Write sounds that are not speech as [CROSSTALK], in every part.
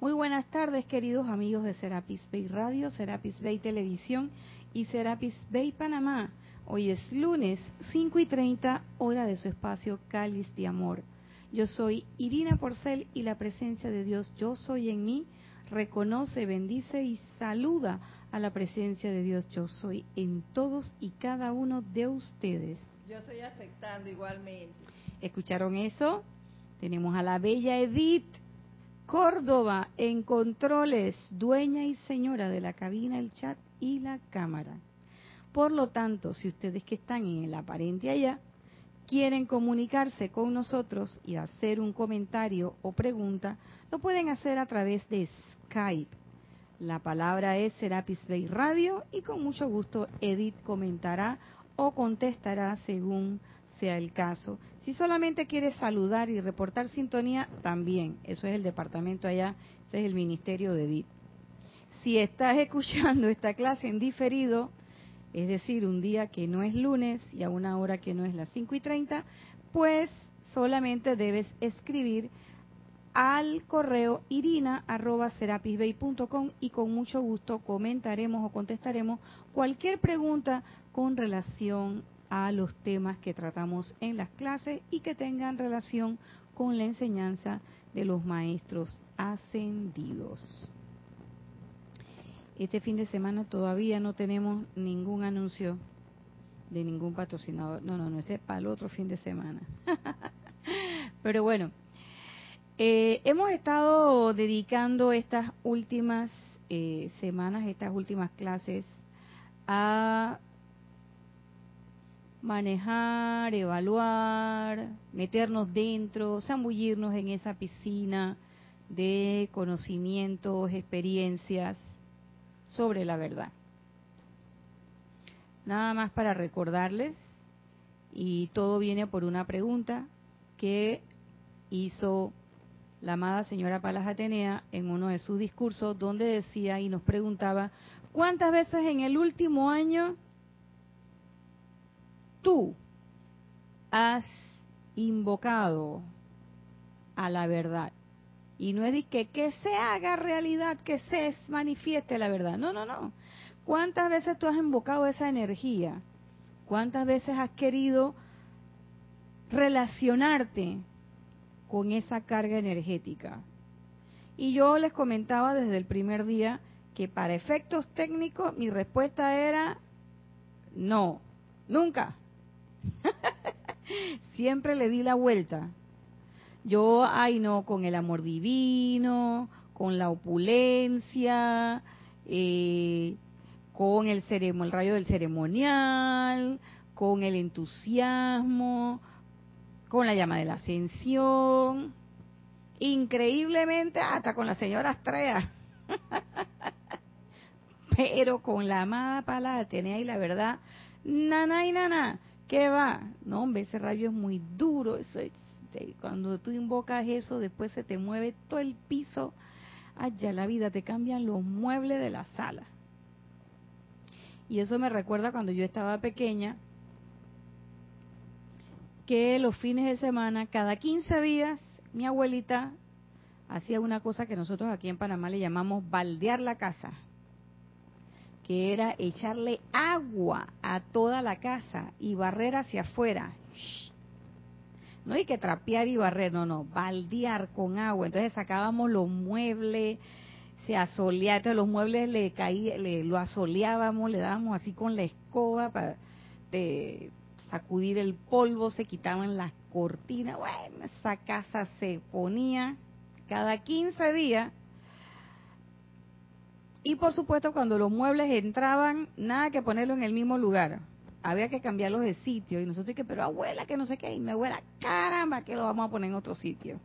Muy buenas tardes, queridos amigos de Serapis Bay Radio, Serapis Bay Televisión y Serapis Bay Panamá. Hoy es lunes 5 y 30, hora de su espacio Cáliz de Amor. Yo soy Irina Porcel y la presencia de Dios, yo soy en mí, reconoce, bendice y saluda a la presencia de Dios, yo soy en todos y cada uno de ustedes. Yo estoy aceptando igualmente. ¿Escucharon eso? Tenemos a la bella Edith Córdoba en controles, dueña y señora de la cabina, el chat y la cámara. Por lo tanto, si ustedes que están en el aparente allá quieren comunicarse con nosotros y hacer un comentario o pregunta, lo pueden hacer a través de Skype. La palabra es Serapis Bay Radio y con mucho gusto Edith comentará o contestará según sea el caso. Si solamente quieres saludar y reportar sintonía, también. Eso es el departamento allá, ese es el ministerio de Edith. Si estás [LAUGHS] escuchando esta clase en diferido, es decir, un día que no es lunes y a una hora que no es las 5 y 30, pues solamente debes escribir al correo irina.serapisbay.com y con mucho gusto comentaremos o contestaremos cualquier pregunta con relación a los temas que tratamos en las clases y que tengan relación con la enseñanza de los maestros ascendidos. Este fin de semana todavía no tenemos ningún anuncio de ningún patrocinador. No, no, no, es para el otro fin de semana. [LAUGHS] Pero bueno, eh, hemos estado dedicando estas últimas eh, semanas, estas últimas clases, a manejar, evaluar, meternos dentro, zambullirnos en esa piscina de conocimientos, experiencias sobre la verdad. Nada más para recordarles, y todo viene por una pregunta que hizo la amada señora Palas Atenea en uno de sus discursos, donde decía y nos preguntaba, ¿cuántas veces en el último año tú has invocado a la verdad. Y no es de que, que se haga realidad, que se manifieste la verdad. No, no, no. ¿Cuántas veces tú has invocado esa energía? ¿Cuántas veces has querido relacionarte con esa carga energética? Y yo les comentaba desde el primer día que para efectos técnicos mi respuesta era no, nunca. [LAUGHS] Siempre le di la vuelta. Yo, ay no, con el amor divino, con la opulencia, eh, con el, el rayo del ceremonial, con el entusiasmo, con la llama de la ascensión, increíblemente hasta con la señora Astrea. [LAUGHS] Pero con la amada palabra y la verdad, nana y nana, ¿Qué va? No, hombre, ese rayo es muy duro. Eso cuando tú invocas eso, después se te mueve todo el piso. Allá la vida, te cambian los muebles de la sala. Y eso me recuerda cuando yo estaba pequeña, que los fines de semana, cada 15 días, mi abuelita hacía una cosa que nosotros aquí en Panamá le llamamos baldear la casa que era echarle agua a toda la casa y barrer hacia afuera. No hay que trapear y barrer, no, no, baldear con agua. Entonces sacábamos los muebles, se asoleaba, entonces los muebles le caía, le, lo asoleábamos, le dábamos así con la escoba para sacudir el polvo, se quitaban las cortinas. Bueno, esa casa se ponía cada 15 días y por supuesto, cuando los muebles entraban, nada que ponerlo en el mismo lugar. Había que cambiarlos de sitio. Y nosotros que, pero abuela, que no sé qué. Y mi abuela, caramba, que lo vamos a poner en otro sitio.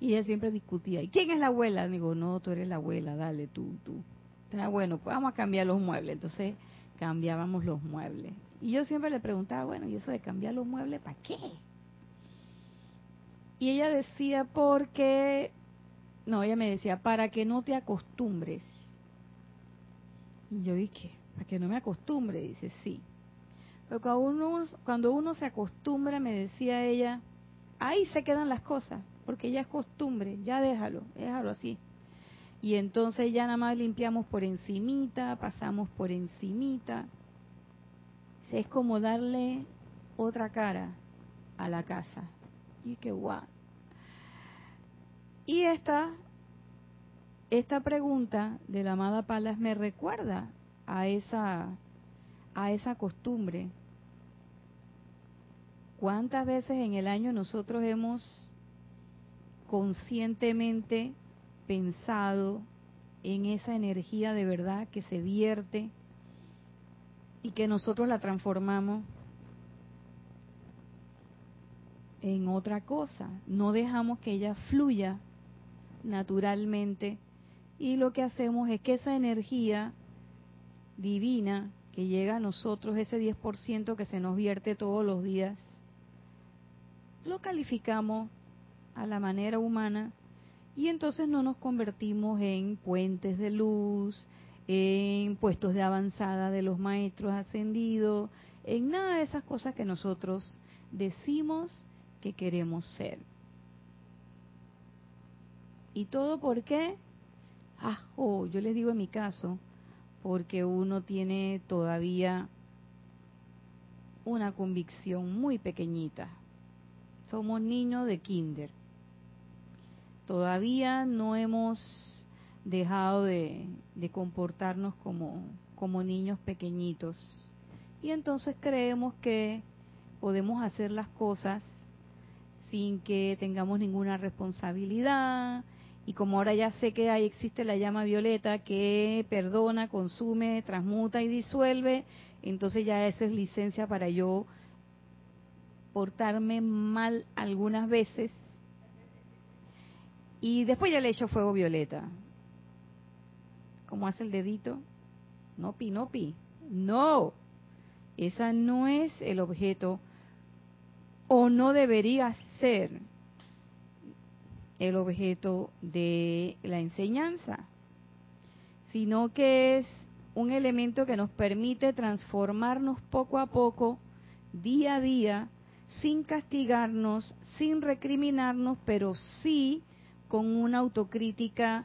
Y ella siempre discutía. ¿Y quién es la abuela? Digo, no, tú eres la abuela, dale, tú, tú. Bueno, pues vamos a cambiar los muebles. Entonces cambiábamos los muebles. Y yo siempre le preguntaba, bueno, ¿y eso de cambiar los muebles para qué? Y ella decía, porque no, ella me decía, para que no te acostumbres. Y yo dije, para que no me acostumbre, dice, sí. Pero cuando uno, cuando uno se acostumbra, me decía ella, ahí se quedan las cosas, porque ya es costumbre, ya déjalo, déjalo así. Y entonces ya nada más limpiamos por encimita, pasamos por encimita. Es como darle otra cara a la casa. Y qué guau. Y esta, esta pregunta de la amada Palas me recuerda a esa, a esa costumbre. ¿Cuántas veces en el año nosotros hemos conscientemente pensado en esa energía de verdad que se vierte y que nosotros la transformamos en otra cosa. No dejamos que ella fluya naturalmente y lo que hacemos es que esa energía divina que llega a nosotros, ese 10% que se nos vierte todos los días, lo calificamos a la manera humana y entonces no nos convertimos en puentes de luz, en puestos de avanzada de los maestros ascendidos, en nada de esas cosas que nosotros decimos que queremos ser. ¿Y todo por qué? Ah, oh, yo les digo en mi caso, porque uno tiene todavía una convicción muy pequeñita. Somos niños de kinder. Todavía no hemos dejado de, de comportarnos como, como niños pequeñitos. Y entonces creemos que podemos hacer las cosas sin que tengamos ninguna responsabilidad. Y como ahora ya sé que ahí existe la llama violeta que perdona, consume, transmuta y disuelve, entonces ya eso es licencia para yo portarme mal algunas veces. Y después ya le echo fuego violeta. ¿Cómo hace el dedito? No, pi, no, pi. No, esa no es el objeto o no debería ser el objeto de la enseñanza, sino que es un elemento que nos permite transformarnos poco a poco, día a día, sin castigarnos, sin recriminarnos, pero sí con una autocrítica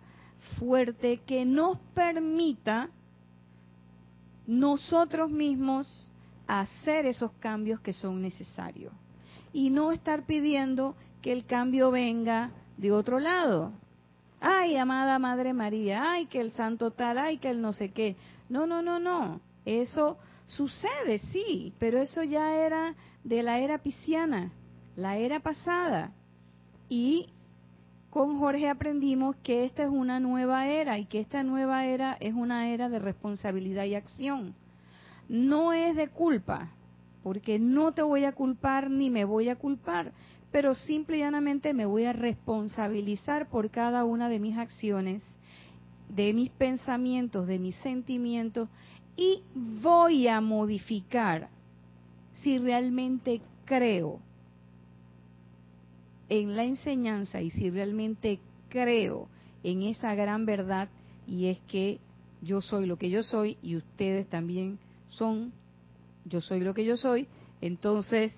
fuerte que nos permita nosotros mismos hacer esos cambios que son necesarios. Y no estar pidiendo que el cambio venga de otro lado. Ay, amada Madre María, ay, que el santo tal, ay, que el no sé qué. No, no, no, no. Eso sucede, sí, pero eso ya era de la era pisciana, la era pasada. Y con Jorge aprendimos que esta es una nueva era y que esta nueva era es una era de responsabilidad y acción. No es de culpa, porque no te voy a culpar ni me voy a culpar, pero simple y llanamente me voy a responsabilizar por cada una de mis acciones, de mis pensamientos, de mis sentimientos, y voy a modificar si realmente creo en la enseñanza y si realmente creo en esa gran verdad y es que yo soy lo que yo soy y ustedes también son yo soy lo que yo soy, entonces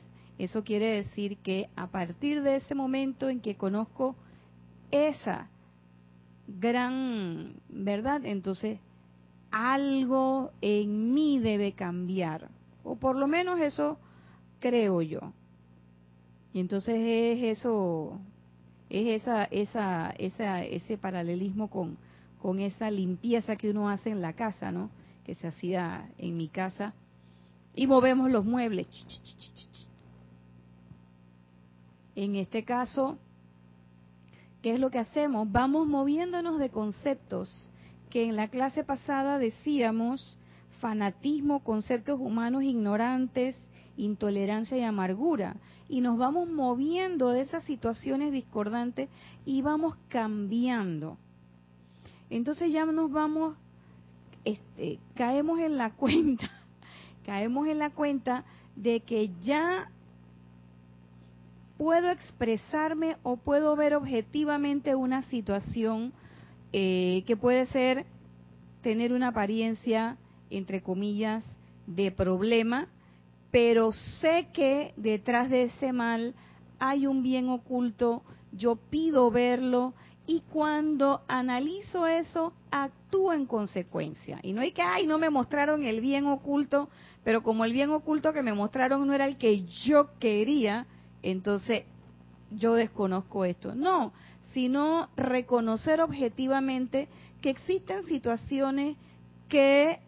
eso quiere decir que a partir de ese momento en que conozco esa gran verdad, entonces algo en mí debe cambiar, o por lo menos eso creo yo. Y entonces es eso, es esa, esa, esa, ese paralelismo con, con esa limpieza que uno hace en la casa, ¿no? Que se hacía en mi casa y movemos los muebles. En este caso, ¿qué es lo que hacemos? Vamos moviéndonos de conceptos que en la clase pasada decíamos fanatismo, conceptos humanos ignorantes, intolerancia y amargura. Y nos vamos moviendo de esas situaciones discordantes y vamos cambiando. Entonces ya nos vamos, este, caemos en la cuenta [LAUGHS] caemos en la cuenta de que ya puedo expresarme o puedo ver objetivamente una situación eh, que puede ser tener una apariencia, entre comillas, de problema, pero sé que detrás de ese mal hay un bien oculto, yo pido verlo y cuando analizo eso, actúo en consecuencia. Y no hay que, ay, no me mostraron el bien oculto, pero como el bien oculto que me mostraron no era el que yo quería, entonces yo desconozco esto. No, sino reconocer objetivamente que existen situaciones que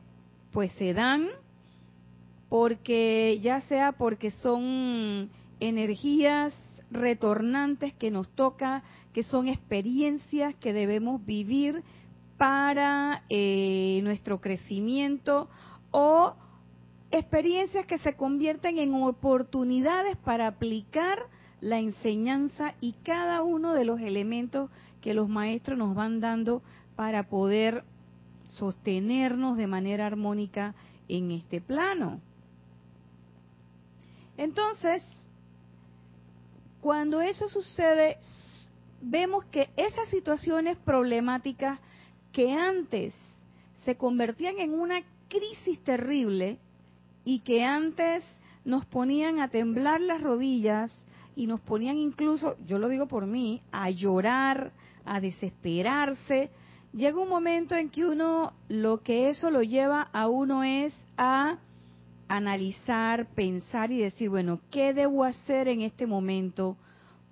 pues se dan porque ya sea porque son energías retornantes que nos toca, que son experiencias que debemos vivir para eh, nuestro crecimiento o experiencias que se convierten en oportunidades para aplicar la enseñanza y cada uno de los elementos que los maestros nos van dando para poder sostenernos de manera armónica en este plano. Entonces, cuando eso sucede, vemos que esas situaciones problemáticas que antes se convertían en una crisis terrible y que antes nos ponían a temblar las rodillas y nos ponían incluso, yo lo digo por mí, a llorar, a desesperarse, llega un momento en que uno, lo que eso lo lleva a uno es a analizar, pensar y decir, bueno, ¿qué debo hacer en este momento?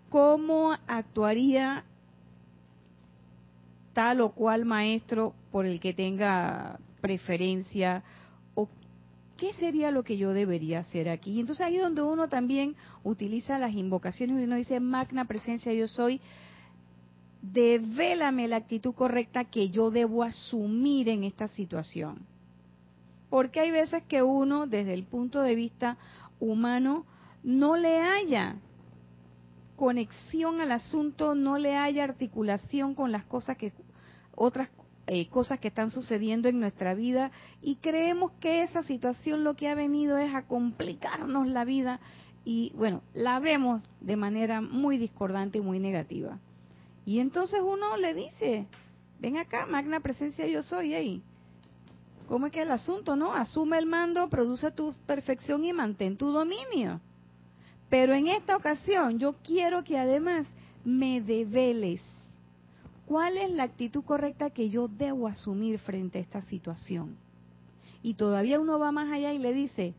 ¿Cómo actuaría tal o cual maestro por el que tenga preferencia? ¿O qué sería lo que yo debería hacer aquí? Entonces ahí donde uno también utiliza las invocaciones y uno dice, magna presencia yo soy, devélame la actitud correcta que yo debo asumir en esta situación porque hay veces que uno, desde el punto de vista humano, no le haya conexión al asunto, no le haya articulación con las cosas que otras eh, cosas que están sucediendo en nuestra vida y creemos que esa situación lo que ha venido es a complicarnos la vida y bueno, la vemos de manera muy discordante y muy negativa. Y entonces uno le dice, ven acá, magna presencia yo soy ahí. ¿Cómo es que el asunto, no? Asume el mando, produce tu perfección y mantén tu dominio. Pero en esta ocasión yo quiero que además me develes cuál es la actitud correcta que yo debo asumir frente a esta situación. Y todavía uno va más allá y le dice,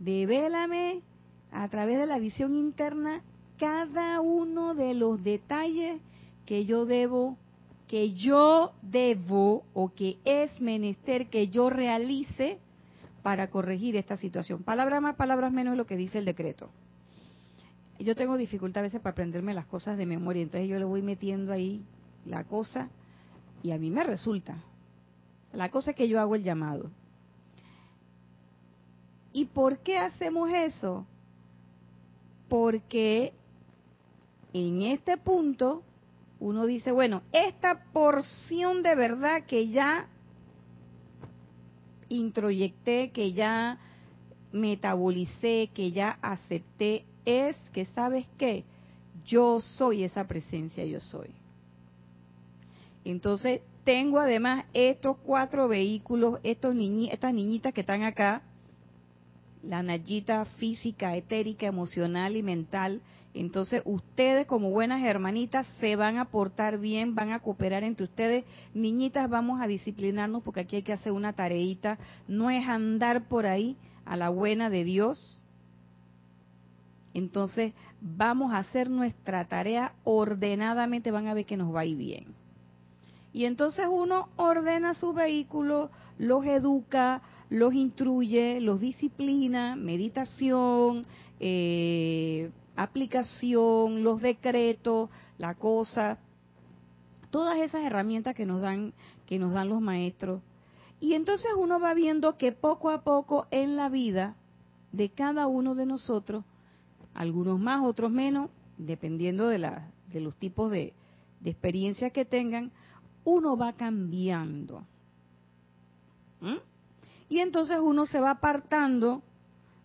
devélame a través de la visión interna cada uno de los detalles que yo debo que yo debo o que es menester que yo realice para corregir esta situación. Palabras más, palabras menos lo que dice el decreto. Yo tengo dificultad a veces para aprenderme las cosas de memoria, entonces yo le voy metiendo ahí la cosa y a mí me resulta. La cosa es que yo hago el llamado. ¿Y por qué hacemos eso? Porque en este punto uno dice, bueno, esta porción de verdad que ya introyecté, que ya metabolicé, que ya acepté, es que, ¿sabes qué? Yo soy esa presencia, yo soy. Entonces, tengo además estos cuatro vehículos, estos estas niñitas que están acá, la nayita física, etérica, emocional y mental, entonces ustedes como buenas hermanitas se van a portar bien, van a cooperar entre ustedes. Niñitas, vamos a disciplinarnos porque aquí hay que hacer una tareita. No es andar por ahí a la buena de Dios. Entonces vamos a hacer nuestra tarea ordenadamente, van a ver que nos va a ir bien. Y entonces uno ordena su vehículo, los educa, los instruye, los disciplina, meditación, eh, aplicación, los decretos, la cosa, todas esas herramientas que nos dan que nos dan los maestros. Y entonces uno va viendo que poco a poco en la vida de cada uno de nosotros, algunos más, otros menos, dependiendo de, la, de los tipos de, de experiencias que tengan, uno va cambiando. ¿Mm? Y entonces uno se va apartando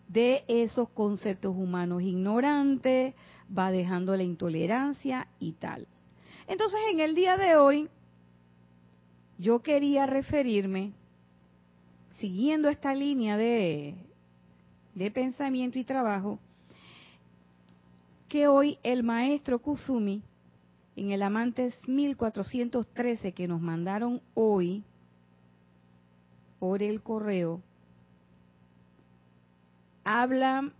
de esos conceptos humanos ignorantes, va dejando la intolerancia y tal. Entonces, en el día de hoy, yo quería referirme, siguiendo esta línea de, de pensamiento y trabajo, que hoy el maestro Kusumi, en el Amantes 1413 que nos mandaron hoy por el correo, habla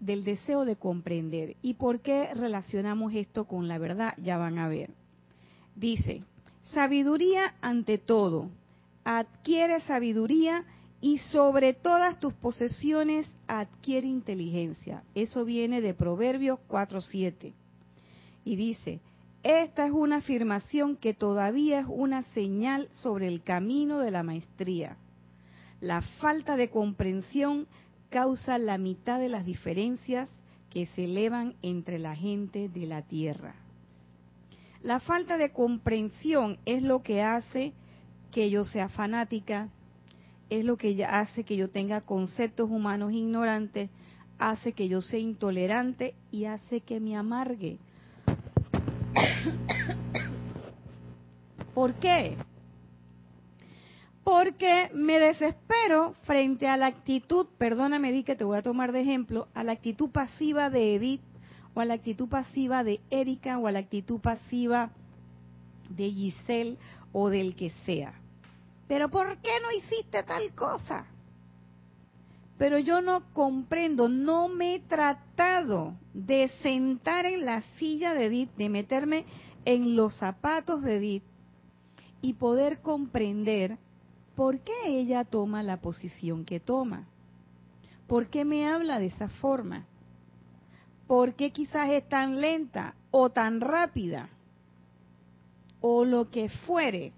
del deseo de comprender. ¿Y por qué relacionamos esto con la verdad? Ya van a ver. Dice, sabiduría ante todo. Adquiere sabiduría y sobre todas tus posesiones adquiere inteligencia. Eso viene de Proverbios 4.7. Y dice, esta es una afirmación que todavía es una señal sobre el camino de la maestría. La falta de comprensión causa la mitad de las diferencias que se elevan entre la gente de la tierra. La falta de comprensión es lo que hace que yo sea fanática, es lo que hace que yo tenga conceptos humanos ignorantes, hace que yo sea intolerante y hace que me amargue. ¿Por qué? porque me desespero frente a la actitud, perdóname, di que te voy a tomar de ejemplo, a la actitud pasiva de Edith, o a la actitud pasiva de Erika, o a la actitud pasiva de Giselle, o del que sea. Pero ¿por qué no hiciste tal cosa? Pero yo no comprendo, no me he tratado de sentar en la silla de Edith, de meterme en los zapatos de Edith y poder comprender ¿por qué ella toma la posición que toma? ¿Por qué me habla de esa forma? ¿Por qué quizás es tan lenta o tan rápida? O lo que fuere.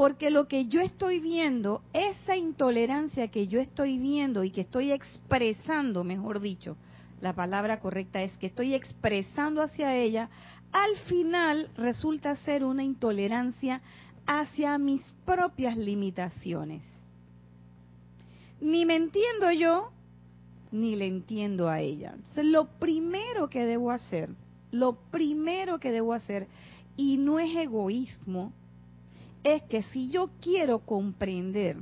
Porque lo que yo estoy viendo, esa intolerancia que yo estoy viendo y que estoy expresando, mejor dicho, la palabra correcta es que estoy expresando hacia ella, al final resulta ser una intolerancia hacia mis propias limitaciones. Ni me entiendo yo, ni le entiendo a ella. Entonces, lo primero que debo hacer, lo primero que debo hacer, y no es egoísmo, es que si yo quiero comprender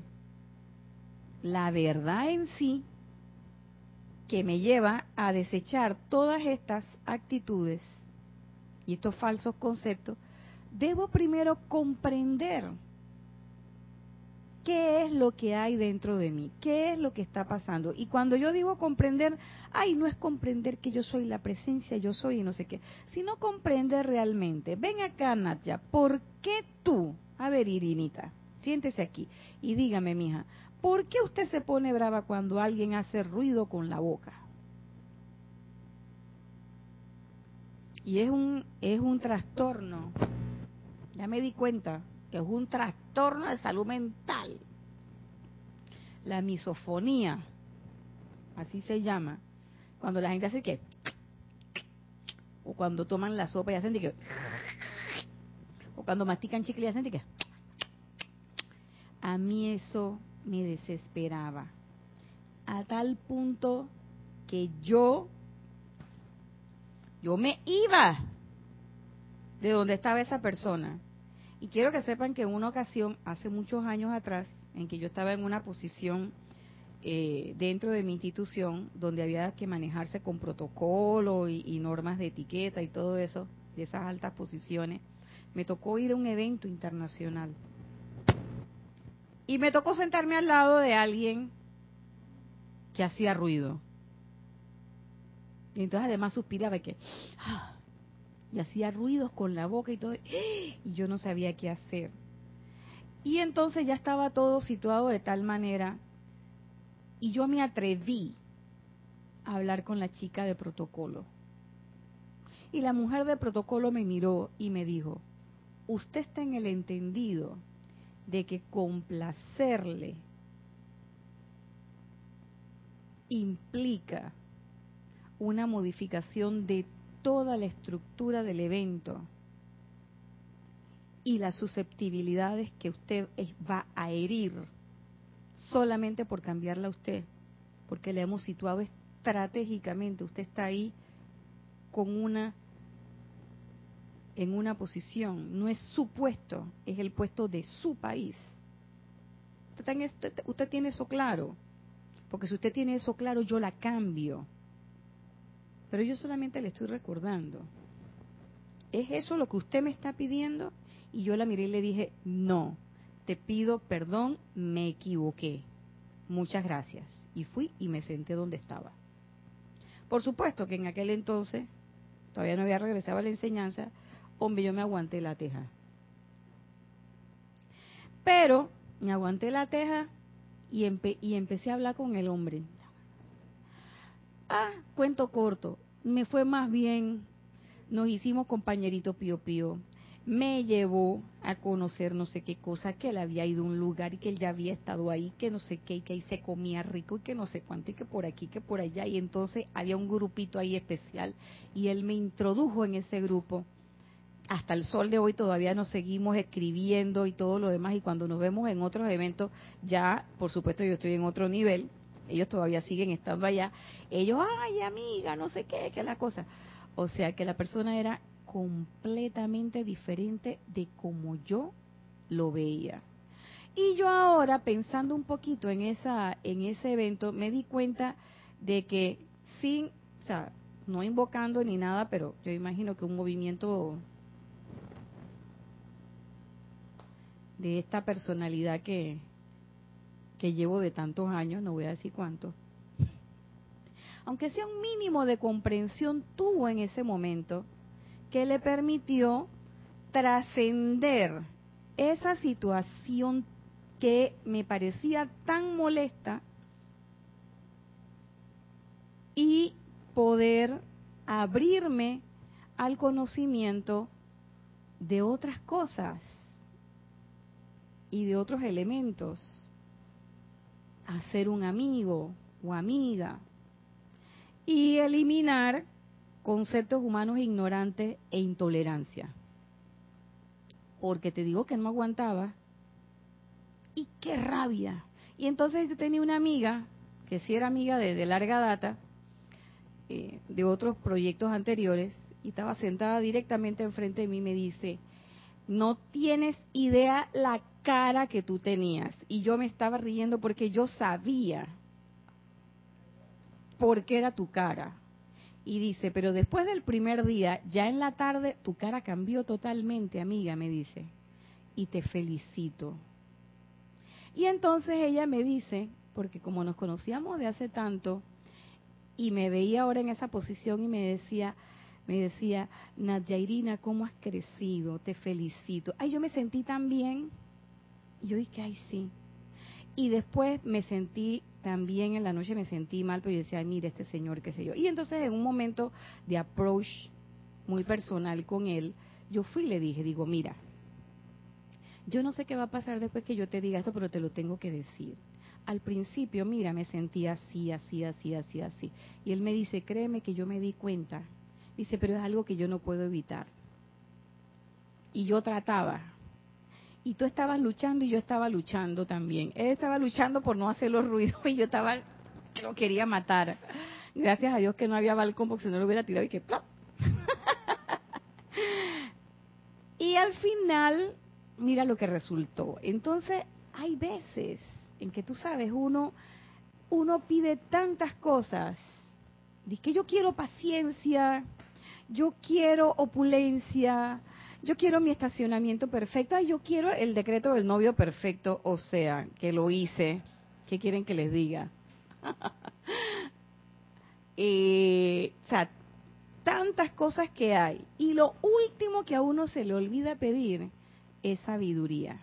la verdad en sí, que me lleva a desechar todas estas actitudes y estos falsos conceptos, debo primero comprender qué es lo que hay dentro de mí, qué es lo que está pasando. Y cuando yo digo comprender, ay, no es comprender que yo soy la presencia, yo soy y no sé qué, sino comprender realmente. Ven acá, Natya, ¿por qué tú? A ver, Irinita, siéntese aquí y dígame, mija, ¿por qué usted se pone brava cuando alguien hace ruido con la boca? Y es un, es un trastorno ya me di cuenta que es un trastorno de salud mental. La misofonía, así se llama. Cuando la gente hace que, o cuando toman la sopa y hacen que, o cuando mastican chicle y hacen que, a mí eso me desesperaba. A tal punto que yo, yo me iba de donde estaba esa persona y quiero que sepan que en una ocasión, hace muchos años atrás, en que yo estaba en una posición eh, dentro de mi institución, donde había que manejarse con protocolo y, normas de etiqueta y todo eso, de esas altas posiciones, me tocó ir a un evento internacional. Y me tocó sentarme al lado de alguien que hacía ruido. Y entonces además suspiraba que... ¡ah! Y hacía ruidos con la boca y todo, y yo no sabía qué hacer. Y entonces ya estaba todo situado de tal manera, y yo me atreví a hablar con la chica de protocolo. Y la mujer de protocolo me miró y me dijo, usted está en el entendido de que complacerle implica una modificación de toda la estructura del evento y las susceptibilidades que usted va a herir solamente por cambiarla a usted, porque le hemos situado estratégicamente, usted está ahí con una en una posición, no es su puesto, es el puesto de su país. Usted, usted tiene eso claro, porque si usted tiene eso claro, yo la cambio pero yo solamente le estoy recordando. ¿Es eso lo que usted me está pidiendo? Y yo la miré y le dije, no, te pido perdón, me equivoqué. Muchas gracias. Y fui y me senté donde estaba. Por supuesto que en aquel entonces, todavía no había regresado a la enseñanza, hombre, yo me aguanté la teja. Pero me aguanté la teja y, y empecé a hablar con el hombre. Ah, cuento corto, me fue más bien, nos hicimos compañeritos pío pío. Me llevó a conocer no sé qué cosa, que él había ido a un lugar y que él ya había estado ahí, que no sé qué, y que ahí se comía rico y que no sé cuánto, y que por aquí, que por allá. Y entonces había un grupito ahí especial y él me introdujo en ese grupo hasta el sol de hoy todavía nos seguimos escribiendo y todo lo demás y cuando nos vemos en otros eventos ya por supuesto yo estoy en otro nivel ellos todavía siguen estando allá ellos ay amiga no sé qué es la cosa o sea que la persona era completamente diferente de como yo lo veía. Y yo ahora pensando un poquito en esa en ese evento me di cuenta de que sin o sea no invocando ni nada pero yo imagino que un movimiento de esta personalidad que, que llevo de tantos años, no voy a decir cuánto, aunque sea un mínimo de comprensión tuvo en ese momento que le permitió trascender esa situación que me parecía tan molesta y poder abrirme al conocimiento de otras cosas y de otros elementos. Hacer un amigo o amiga. Y eliminar conceptos humanos ignorantes e intolerancia. Porque te digo que no aguantaba. Y qué rabia. Y entonces yo tenía una amiga, que sí era amiga de, larga data, eh, de otros proyectos anteriores, y estaba sentada directamente enfrente de mí y me dice, no tienes idea la cara que tú tenías. Y yo me estaba riendo porque yo sabía por qué era tu cara. Y dice, pero después del primer día, ya en la tarde, tu cara cambió totalmente, amiga, me dice. Y te felicito. Y entonces ella me dice, porque como nos conocíamos de hace tanto, y me veía ahora en esa posición y me decía, me decía, Nadjairina, ¿cómo has crecido? Te felicito. Ay, yo me sentí tan bien. Y yo dije, ay, sí. Y después me sentí también en la noche, me sentí mal, pero yo decía, ay, mire, este señor, qué sé yo. Y entonces en un momento de approach muy personal con él, yo fui y le dije, digo, mira, yo no sé qué va a pasar después que yo te diga esto, pero te lo tengo que decir. Al principio, mira, me sentí así, así, así, así, así. Y él me dice, créeme que yo me di cuenta. Dice, pero es algo que yo no puedo evitar. Y yo trataba, y tú estabas luchando y yo estaba luchando también. Él estaba luchando por no hacer los ruidos [LAUGHS] y yo estaba, que lo quería matar. Gracias a Dios que no había balcón porque si no lo hubiera tirado y que ¡plop! [LAUGHS] y al final, mira lo que resultó. Entonces, hay veces en que tú sabes, uno, uno pide tantas cosas. Dice que yo quiero paciencia, yo quiero opulencia, yo quiero mi estacionamiento perfecto, yo quiero el decreto del novio perfecto, o sea, que lo hice. ¿Qué quieren que les diga? [LAUGHS] eh, o sea, tantas cosas que hay. Y lo último que a uno se le olvida pedir es sabiduría.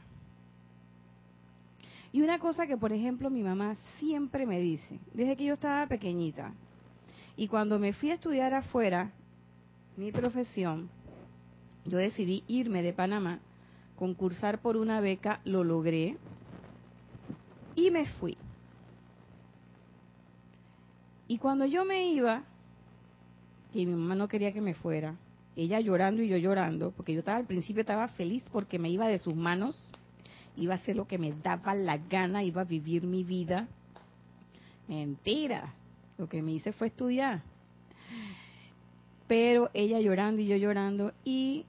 Y una cosa que, por ejemplo, mi mamá siempre me dice, desde que yo estaba pequeñita, y cuando me fui a estudiar afuera, mi profesión, yo decidí irme de Panamá, concursar por una beca, lo logré y me fui. Y cuando yo me iba, y mi mamá no quería que me fuera, ella llorando y yo llorando, porque yo estaba al principio estaba feliz porque me iba de sus manos, iba a hacer lo que me daba la gana, iba a vivir mi vida. Mentira, lo que me hice fue estudiar. Pero ella llorando y yo llorando y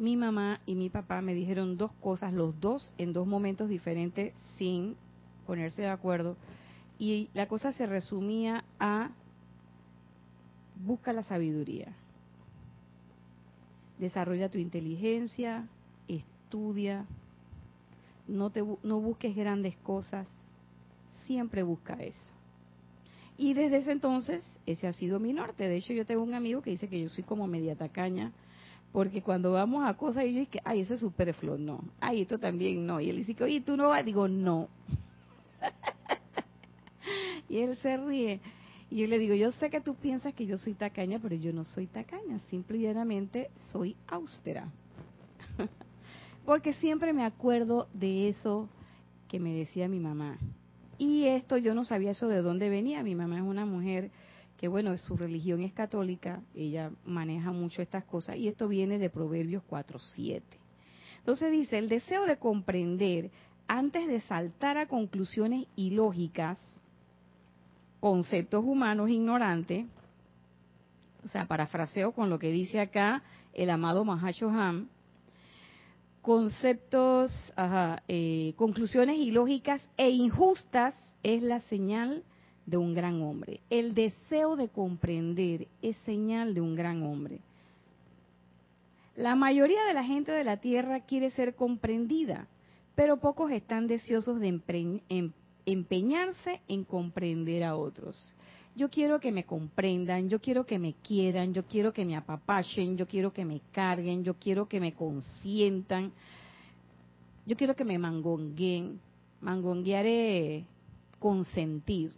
mi mamá y mi papá me dijeron dos cosas, los dos en dos momentos diferentes, sin ponerse de acuerdo. Y la cosa se resumía a, busca la sabiduría. Desarrolla tu inteligencia, estudia, no, te, no busques grandes cosas, siempre busca eso. Y desde ese entonces, ese ha sido mi norte. De hecho, yo tengo un amigo que dice que yo soy como media tacaña, porque cuando vamos a cosas, y yo digo, ay, eso es superfluo, no. Ay, esto también no. Y él dice, oye, ¿tú no vas? Digo, no. [LAUGHS] y él se ríe. Y yo le digo, yo sé que tú piensas que yo soy tacaña, pero yo no soy tacaña, simple y llanamente soy austera. [LAUGHS] Porque siempre me acuerdo de eso que me decía mi mamá. Y esto yo no sabía eso de dónde venía. Mi mamá es una mujer que, bueno, su religión es católica, ella maneja mucho estas cosas, y esto viene de Proverbios 4.7. Entonces dice, el deseo de comprender antes de saltar a conclusiones ilógicas, conceptos humanos ignorantes, o sea, parafraseo con lo que dice acá el amado Mahashoham, conceptos, eh, conclusiones ilógicas e injustas es la señal un gran hombre. El deseo de comprender es señal de un gran hombre. La mayoría de la gente de la Tierra quiere ser comprendida, pero pocos están deseosos de empeñarse en comprender a otros. Yo quiero que me comprendan, yo quiero que me quieran, yo quiero que me apapachen, yo quiero que me carguen, yo quiero que me consientan, yo quiero que me mangongueen. Mangonguear es consentir.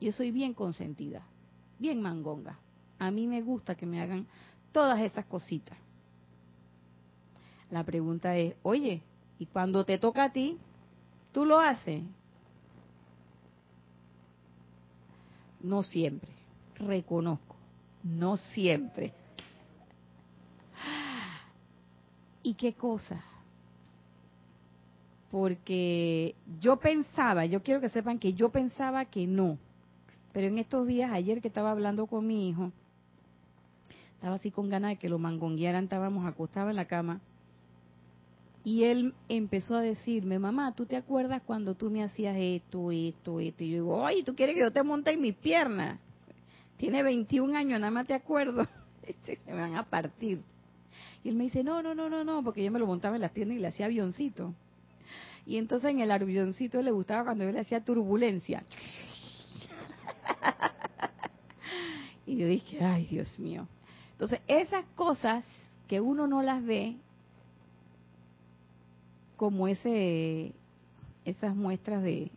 Yo soy bien consentida, bien mangonga. A mí me gusta que me hagan todas esas cositas. La pregunta es, oye, ¿y cuando te toca a ti, tú lo haces? No siempre, reconozco, no siempre. ¿Y qué cosa? Porque yo pensaba, yo quiero que sepan que yo pensaba que no, pero en estos días, ayer que estaba hablando con mi hijo, estaba así con ganas de que lo mangonguearan, estábamos acostados en la cama, y él empezó a decirme, mamá, ¿tú te acuerdas cuando tú me hacías esto, esto, esto? Y yo digo, ay, ¿tú quieres que yo te monte en mis piernas? Tiene 21 años, nada más te acuerdo. [LAUGHS] Este, se me van a partir. Y él me dice, no, no, no, no, no, porque yo me lo montaba en las piernas y le hacía avioncito. Y entonces en el avioncito le gustaba cuando yo le hacía turbulencia. [LAUGHS] y yo dije, ay, Dios mío. Entonces, esas cosas que uno no las ve, como ese esas muestras de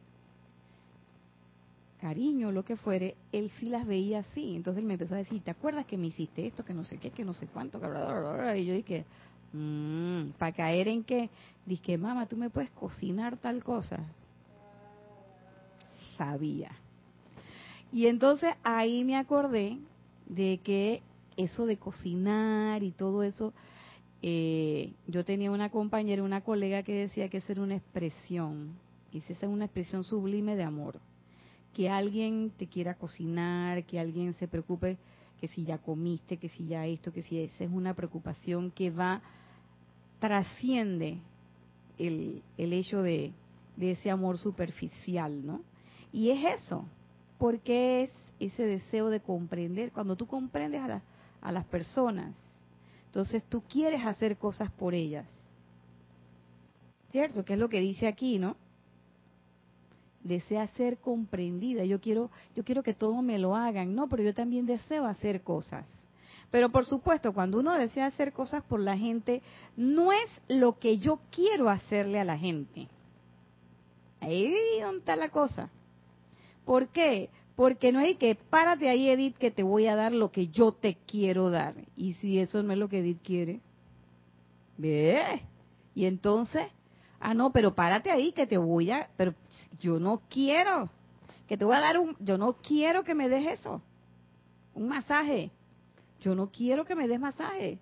cariño, lo que fuere, él sí las veía así. Entonces él me empezó a decir, ¿te acuerdas que me hiciste esto, que no sé qué, que no sé cuánto? Y yo dije, mmm, para caer en que, dije, mamá, tú me puedes cocinar tal cosa. Sabía. Y entonces ahí me acordé de que eso de cocinar y todo eso, eh, yo tenía una compañera, una colega que decía que esa era una expresión, y esa es una expresión sublime de amor. Que alguien te quiera cocinar, que alguien se preocupe que si ya comiste, que si ya esto, que si esa es una preocupación que va, trasciende el, el hecho de, de ese amor superficial, ¿no? Y es eso, porque es ese deseo de comprender. Cuando tú comprendes a, a las personas, entonces tú quieres hacer cosas por ellas. ¿Cierto? Que es lo que dice aquí, ¿no? Desea ser comprendida. Yo quiero, yo quiero que todos me lo hagan. No, pero yo también deseo hacer cosas. Pero por supuesto, cuando uno desea hacer cosas por la gente, no es lo que yo quiero hacerle a la gente. Ahí donde está la cosa. ¿Por qué? Porque no hay que, párate ahí, Edith, que te voy a dar lo que yo te quiero dar. Y si eso no es lo que Edith quiere, ve. Y entonces, ah, no, pero párate ahí, que te voy a, pero yo no quiero, que te voy a dar un, yo no quiero que me des eso, un masaje. Yo no quiero que me des masaje.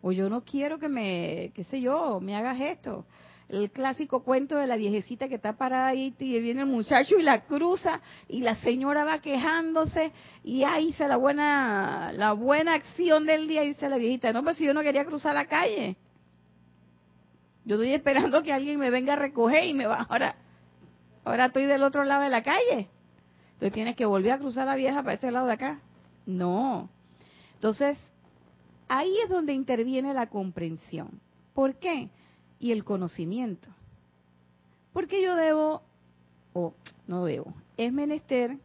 O yo no quiero que me, qué sé yo, me hagas esto el clásico cuento de la viejecita que está parada ahí y viene el muchacho y la cruza y la señora va quejándose y ahí hice la buena la buena acción del día dice la viejita no pues si yo no quería cruzar la calle yo estoy esperando que alguien me venga a recoger y me va ahora ahora estoy del otro lado de la calle entonces tienes que volver a cruzar la vieja para ese lado de acá No. Entonces, ahí es donde interviene la comprensión. ¿Por qué? Y el conocimiento. Porque yo debo, o no debo, es menester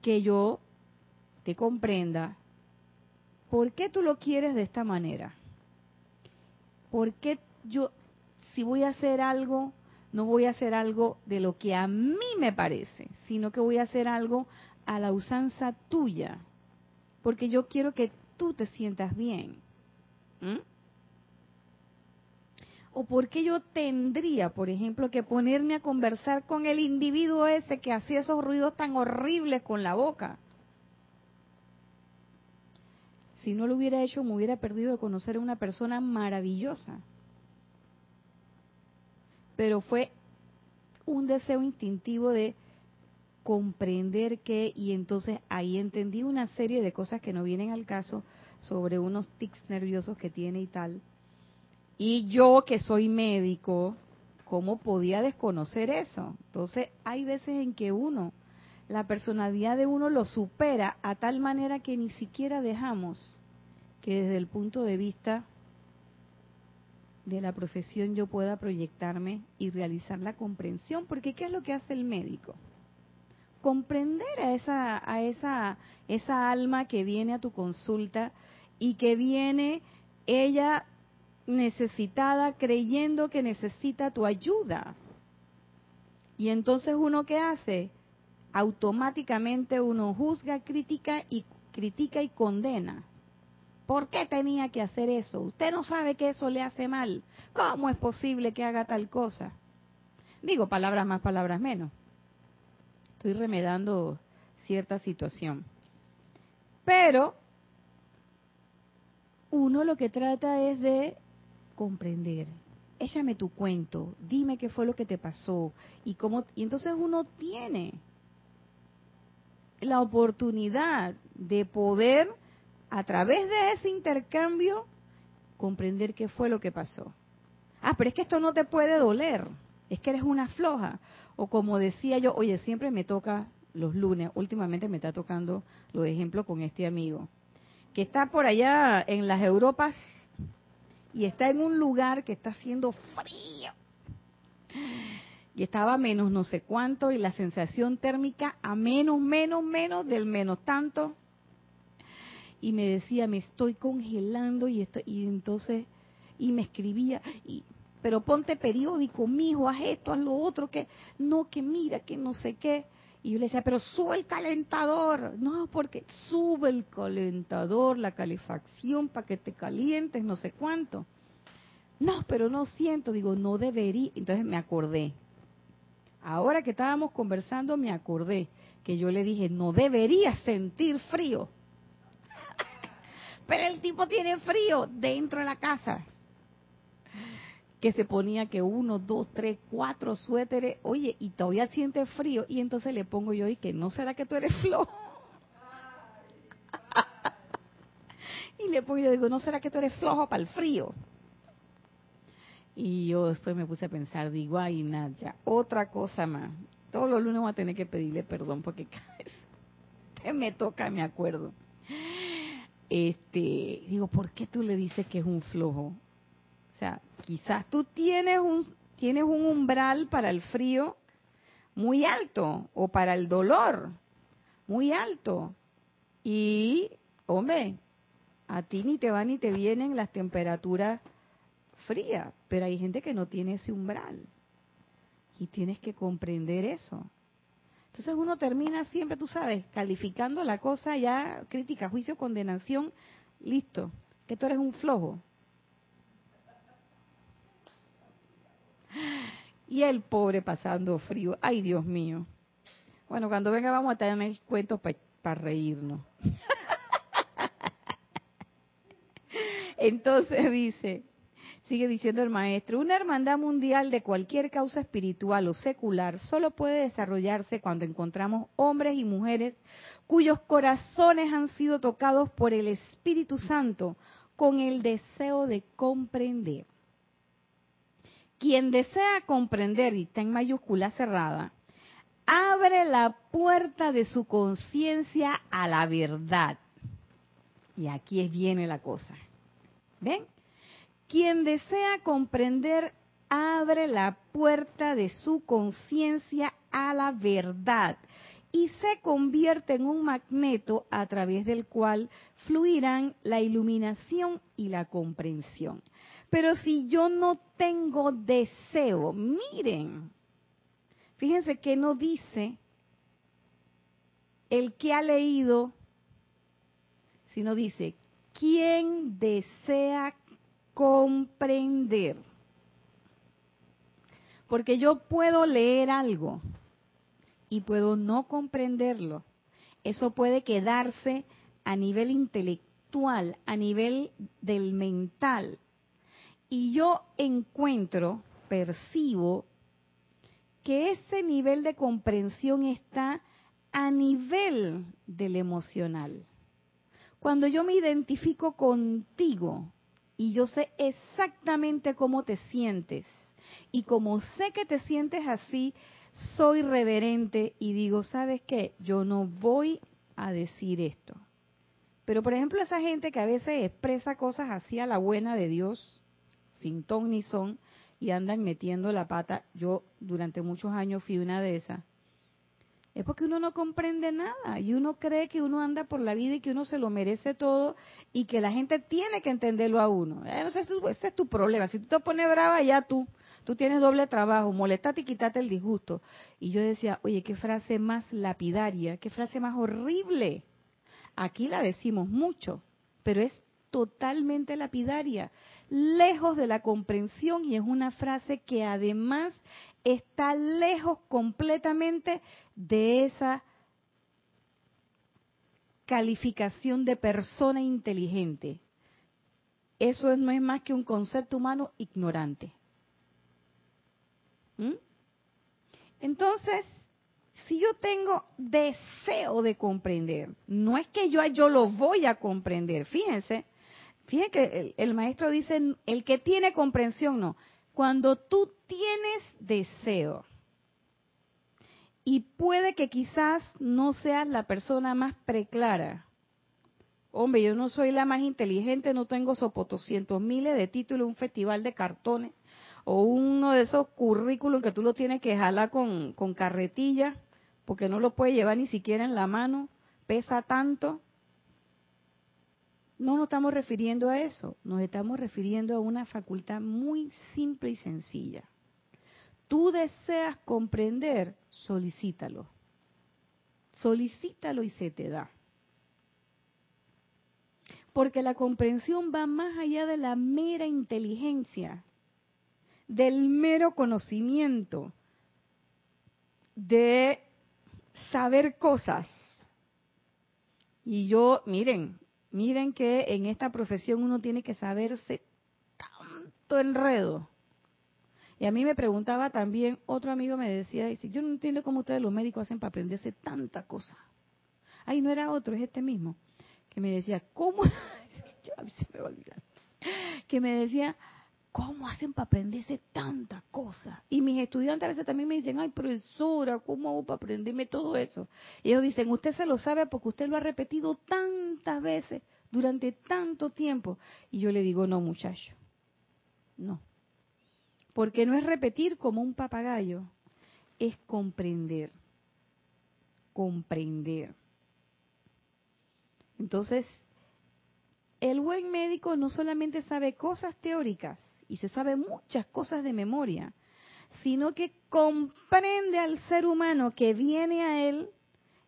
que yo te comprenda por qué tú lo quieres de esta manera. ¿Por qué yo, si voy a hacer algo, no voy a hacer algo de lo que a mí me parece, sino que voy a hacer algo a la usanza tuya? Porque yo quiero que tú te sientas bien. ¿Mm? ¿O por qué yo tendría, por ejemplo, que ponerme a conversar con el individuo ese que hacía esos ruidos tan horribles con la boca? Si no lo hubiera hecho, me hubiera perdido de conocer a una persona maravillosa. Pero fue un deseo instintivo de comprender que, y entonces ahí entendí una serie de cosas que no vienen al caso sobre unos tics nerviosos que tiene y tal. Y yo que soy médico, ¿cómo podía desconocer eso? Entonces hay veces en que uno la personalidad de uno lo supera a tal manera que ni siquiera dejamos que desde el punto de vista de la profesión yo pueda proyectarme y realizar la comprensión, porque ¿qué es lo que hace el médico? Comprender a esa a esa esa alma que viene a tu consulta y que viene ella necesitada creyendo que necesita tu ayuda. Y entonces uno qué hace? automáticamente uno juzga, crítica y critica y condena. ¿Por qué tenía que hacer eso? Usted no sabe que eso le hace mal. ¿Cómo es posible que haga tal cosa? Digo palabras más, palabras menos. Estoy remedando cierta situación. Pero uno lo que trata es de comprender. Échame tu cuento, dime qué fue lo que te pasó y cómo y entonces uno tiene la oportunidad de poder, a través de ese intercambio, comprender qué fue lo que pasó. Ah, pero es que esto no te puede doler, es que eres una floja. O como decía yo, oye, siempre me toca los lunes, últimamente me está tocando los ejemplos con este amigo, que está por allá en las Europas y está en un lugar que está haciendo frío y estaba a menos no sé cuánto y la sensación térmica a menos, menos, menos del menos tanto. Y me decía, me estoy congelando y, estoy, y entonces, y me escribía, y, pero ponte periódico, mijo, haz esto, haz lo otro, que no, que mira, que no sé qué. Y yo le decía, pero sube el calentador. No, porque sube el calentador, la calefacción para que te calientes, no sé cuánto. No, pero no siento. Digo, no debería. Entonces me acordé. Ahora que estábamos conversando me acordé que yo le dije, no debería sentir frío. [LAUGHS] Pero el tipo tiene frío dentro de la casa. Que se ponía que uno, dos, tres, cuatro suéteres, oye, y todavía siente frío. Y entonces le pongo yo y que no será que tú eres [LAUGHS] flojo. y le pongo yo, digo, no será que tú eres flojo para el frío. Y yo después me puse a pensar, digo, ay, Nadia, otra cosa más. Todos los lunes voy a tener que pedirle perdón porque [LAUGHS] cada vez me toca, me acuerdo. Este, digo, ¿por qué tú le dices que es un flojo? Sea, quizás tú tienes un, tienes un umbral para el frío muy alto o para el dolor muy alto. Y, hombre, a ti ni te van ni te vienen las temperaturas fría, pero hay gente que no tiene ese umbral. Y tienes que comprender eso. Entonces uno termina siempre, tú sabes, calificando la cosa ya, crítica, juicio, condenación, listo, que tú eres un flojo. Y el pobre pasando frío, ay Dios mío. Bueno, cuando venga vamos a tener cuentos para reírnos. [LAUGHS] Entonces dice, Sigue diciendo el maestro, una hermandad mundial de cualquier causa espiritual o secular solo puede desarrollarse cuando encontramos hombres y mujeres cuyos corazones han sido tocados por el Espíritu Santo con el deseo de comprender. Quien desea comprender, y está en mayúscula cerrada, abre la puerta de su conciencia a la verdad. Y aquí viene la cosa. ¿Ven? Quien desea comprender abre la puerta de su conciencia a la verdad y se convierte en un magneto a través del cual fluirán la iluminación y la comprensión. Pero si yo no tengo deseo, miren, fíjense que no dice el que ha leído, sino dice, ¿quién desea comprender? Porque yo puedo leer algo y puedo no comprenderlo. Eso puede quedarse a nivel intelectual, a nivel del mental. Y yo encuentro, percibo, que ese nivel de comprensión está a nivel del emocional. Cuando yo me identifico contigo y yo sé exactamente cómo te sientes, y como sé que te sientes así, soy reverente y digo, ¿sabes qué? Yo no voy a decir esto. Pero por ejemplo, esa gente que a veces expresa cosas así a la buena de Dios, sin ton ni son, y andan metiendo la pata, yo durante muchos años fui una de esas, es porque uno no comprende nada y uno cree que uno anda por la vida y que uno se lo merece todo y que la gente tiene que entenderlo a uno. Eh, no sé, ese es tu problema. Si tú te pones brava, ya tú tú tienes doble trabajo, molestate y quítate el disgusto. Y yo decía, oye, qué frase más lapidaria, qué frase más horrible. Aquí la decimos mucho, pero es totalmente lapidaria, lejos de la comprensión y es una frase que además está lejos completamente de esa calificación de persona inteligente. Eso no es más que un concepto humano ignorante. ¿Mm? Entonces, si yo tengo deseo de comprender, no es que yo, yo lo voy a comprender, fíjense, fíjense que el, maestro dice, el que tiene comprensión, no, cuando tú tienes deseo, y puede que quizás no seas la persona más preclara. Hombre, yo no soy la más inteligente, no tengo sopotoscientos miles de títulos, un festival de cartones o uno de esos currículos que tú lo tienes que jalar con, con carretilla, porque no lo puedes llevar ni siquiera en la mano, pesa tanto. No nos estamos refiriendo a eso, nos estamos refiriendo a una facultad muy simple y sencilla. Tú deseas comprender, solicítalo. Solicítalo y se te da. Porque la comprensión va más allá de la mera inteligencia del mero conocimiento, de saber cosas. Y yo, miren, miren que en esta profesión uno tiene que saberse tanto enredo. Y a mí me preguntaba también, otro amigo me decía, dice, yo no entiendo cómo ustedes los médicos hacen para aprenderse tanta cosa. Ay, no era otro, es este mismo, que me decía, ¿cómo? [LAUGHS] mí se me va a olvidar. Que me decía, ¿Cómo hacen para aprenderse tanta cosa? Y mis estudiantes a veces también me dicen, ay, profesora, ¿cómo hago para aprenderme todo eso? Ellos dicen, usted se lo sabe porque usted lo ha repetido tantas veces durante tanto tiempo. Y yo le digo, no, muchacho, no. Porque no es repetir como un papagayo, es comprender. Comprender. Entonces, el buen médico no solamente sabe cosas teóricas, y se sabe muchas cosas de memoria, sino que comprende al ser humano que viene a él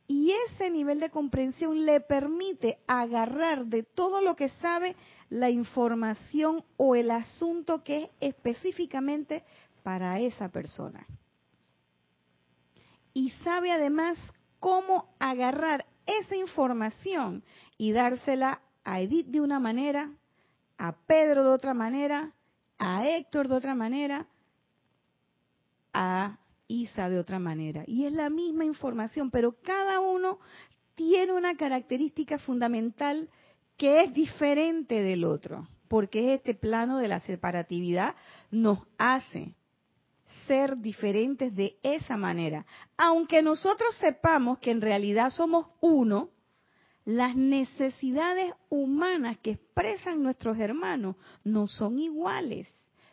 y ese nivel de comprensión le permite agarrar de todo lo que sabe la información o el asunto que es específicamente para esa persona. Y sabe además cómo agarrar esa información y dársela a Edith de una manera, a Pedro de otra manera, a Héctor de otra manera, a Isa de otra manera. Y es la misma información, pero cada uno tiene una característica fundamental que es diferente del otro, porque este plano de la separatividad nos hace ser diferentes de esa manera. Aunque nosotros sepamos que en realidad somos uno, las necesidades humanas que expresan nuestros hermanos no son iguales,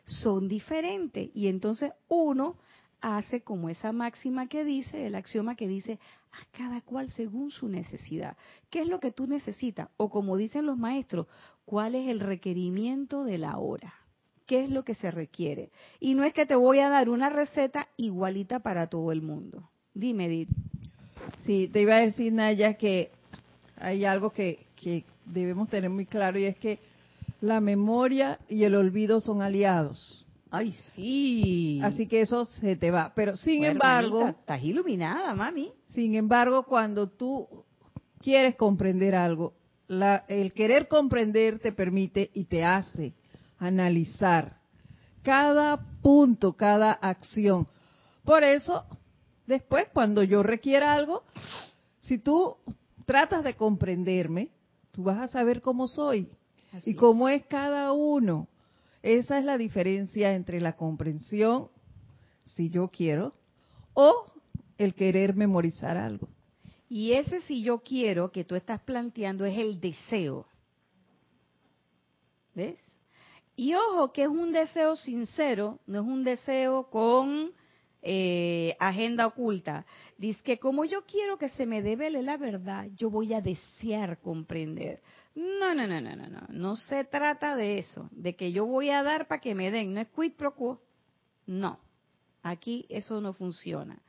son diferentes. Y entonces uno hace como esa máxima que dice, el axioma que dice, a cada cual según su necesidad. ¿Qué es lo que tú necesitas? O como dicen los maestros, ¿cuál es el requerimiento de la hora? ¿Qué es lo que se requiere? Y no es que te voy a dar una receta igualita para todo el mundo. Dime, Edith. Sí, te iba a decir, Naya, que hay algo que, que debemos tener muy claro y es que la memoria y el olvido son aliados. Ay, sí. Así que eso se te va. Pero sin embargo... estás iluminada, mami. Sin embargo, cuando tú quieres comprender algo, la, el querer comprender te permite y te hace analizar cada punto, cada acción. Por eso, después, cuando yo requiera algo, si tú tratas de comprenderme, tú vas a saber cómo soy y cómo es cada uno. Esa es la diferencia entre la comprensión, si yo quiero, o el querer memorizar algo. Y ese si yo quiero que tú estás planteando es el deseo. ¿Ves? Y ojo, que es un deseo sincero, no es un deseo con eh, agenda oculta. Dice que como yo quiero que se me devele la verdad, yo voy a desear comprender. No, no, no, no, no, no. No se trata de eso, de que yo voy a dar para que me den. No es quid pro quo. No. Aquí eso no funciona.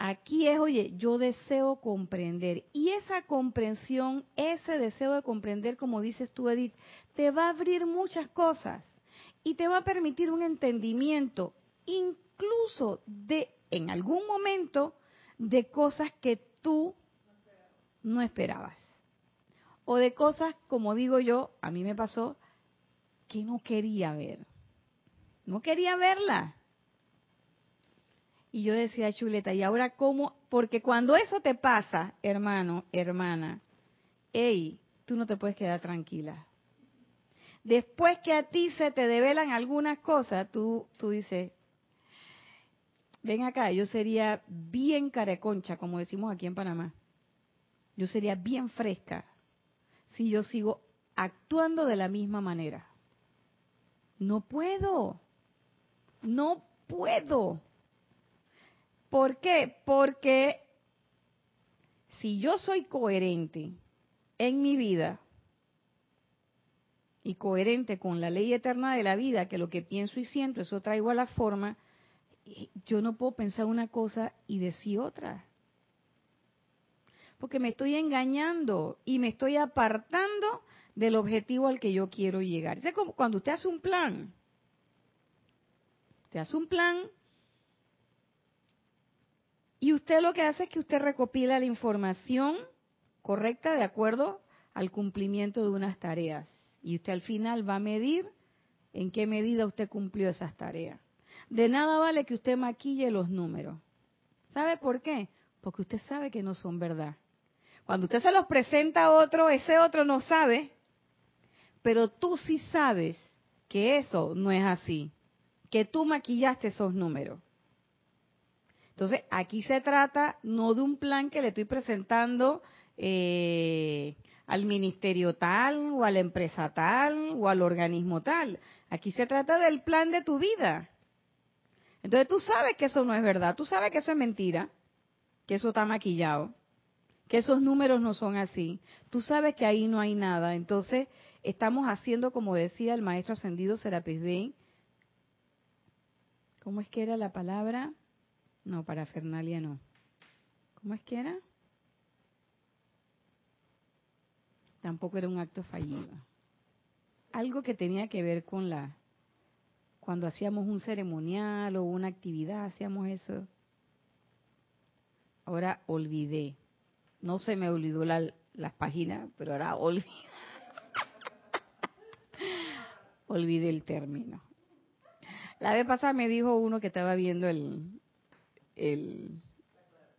Aquí es, oye, yo deseo comprender. Y esa comprensión, ese deseo de comprender, como dices tú, Edith, te va a abrir muchas cosas y te va a permitir un entendimiento, incluso de, en algún momento, de cosas que tú no esperabas. O de cosas, como digo yo, a mí me pasó, que no quería ver. No quería verla. Y yo decía, chuleta, ¿y ahora cómo? Porque cuando eso te pasa, hermano, hermana, hey, tú no te puedes quedar tranquila. Después que a ti se te develan algunas cosas, tú, tú dices, ven acá, yo sería bien careconcha, como decimos aquí en Panamá. Yo sería bien fresca si yo sigo actuando de la misma manera. No puedo. No puedo. ¿Por qué? Porque si yo soy coherente en mi vida y coherente con la ley eterna de la vida, que lo que pienso y siento, eso traigo a la forma, yo no puedo pensar una cosa y decir otra. Porque me estoy engañando y me estoy apartando del objetivo al que yo quiero llegar. Es como cuando usted hace un plan. Usted hace un plan y usted lo que hace es que usted recopila la información correcta de acuerdo al cumplimiento de unas tareas. Y usted al final va a medir en qué medida usted cumplió esas tareas. De nada vale que usted maquille los números. ¿Sabe por qué? Porque usted sabe que no son verdad. Cuando usted se los presenta a otro, ese otro no sabe, pero tú sí sabes que eso no es así, que tú maquillaste esos números. Entonces, aquí se trata no de un plan que le estoy presentando eh, al ministerio tal o a la empresa tal o al organismo tal. Aquí se trata del plan de tu vida. Entonces tú sabes que eso no es verdad, tú sabes que eso es mentira, que eso está maquillado, que esos números no son así. Tú sabes que ahí no hay nada. Entonces estamos haciendo, como decía el maestro ascendido Serapis Bey, ¿cómo es que era la palabra? No, para Fernalia no. ¿Cómo es que era? Tampoco era un acto fallido. Algo que tenía que ver con la... Cuando hacíamos un ceremonial o una actividad, hacíamos eso. Ahora olvidé. No se me olvidó la, las páginas, pero ahora olvidé. [LAUGHS] olvidé el término. La vez pasada me dijo uno que estaba viendo el,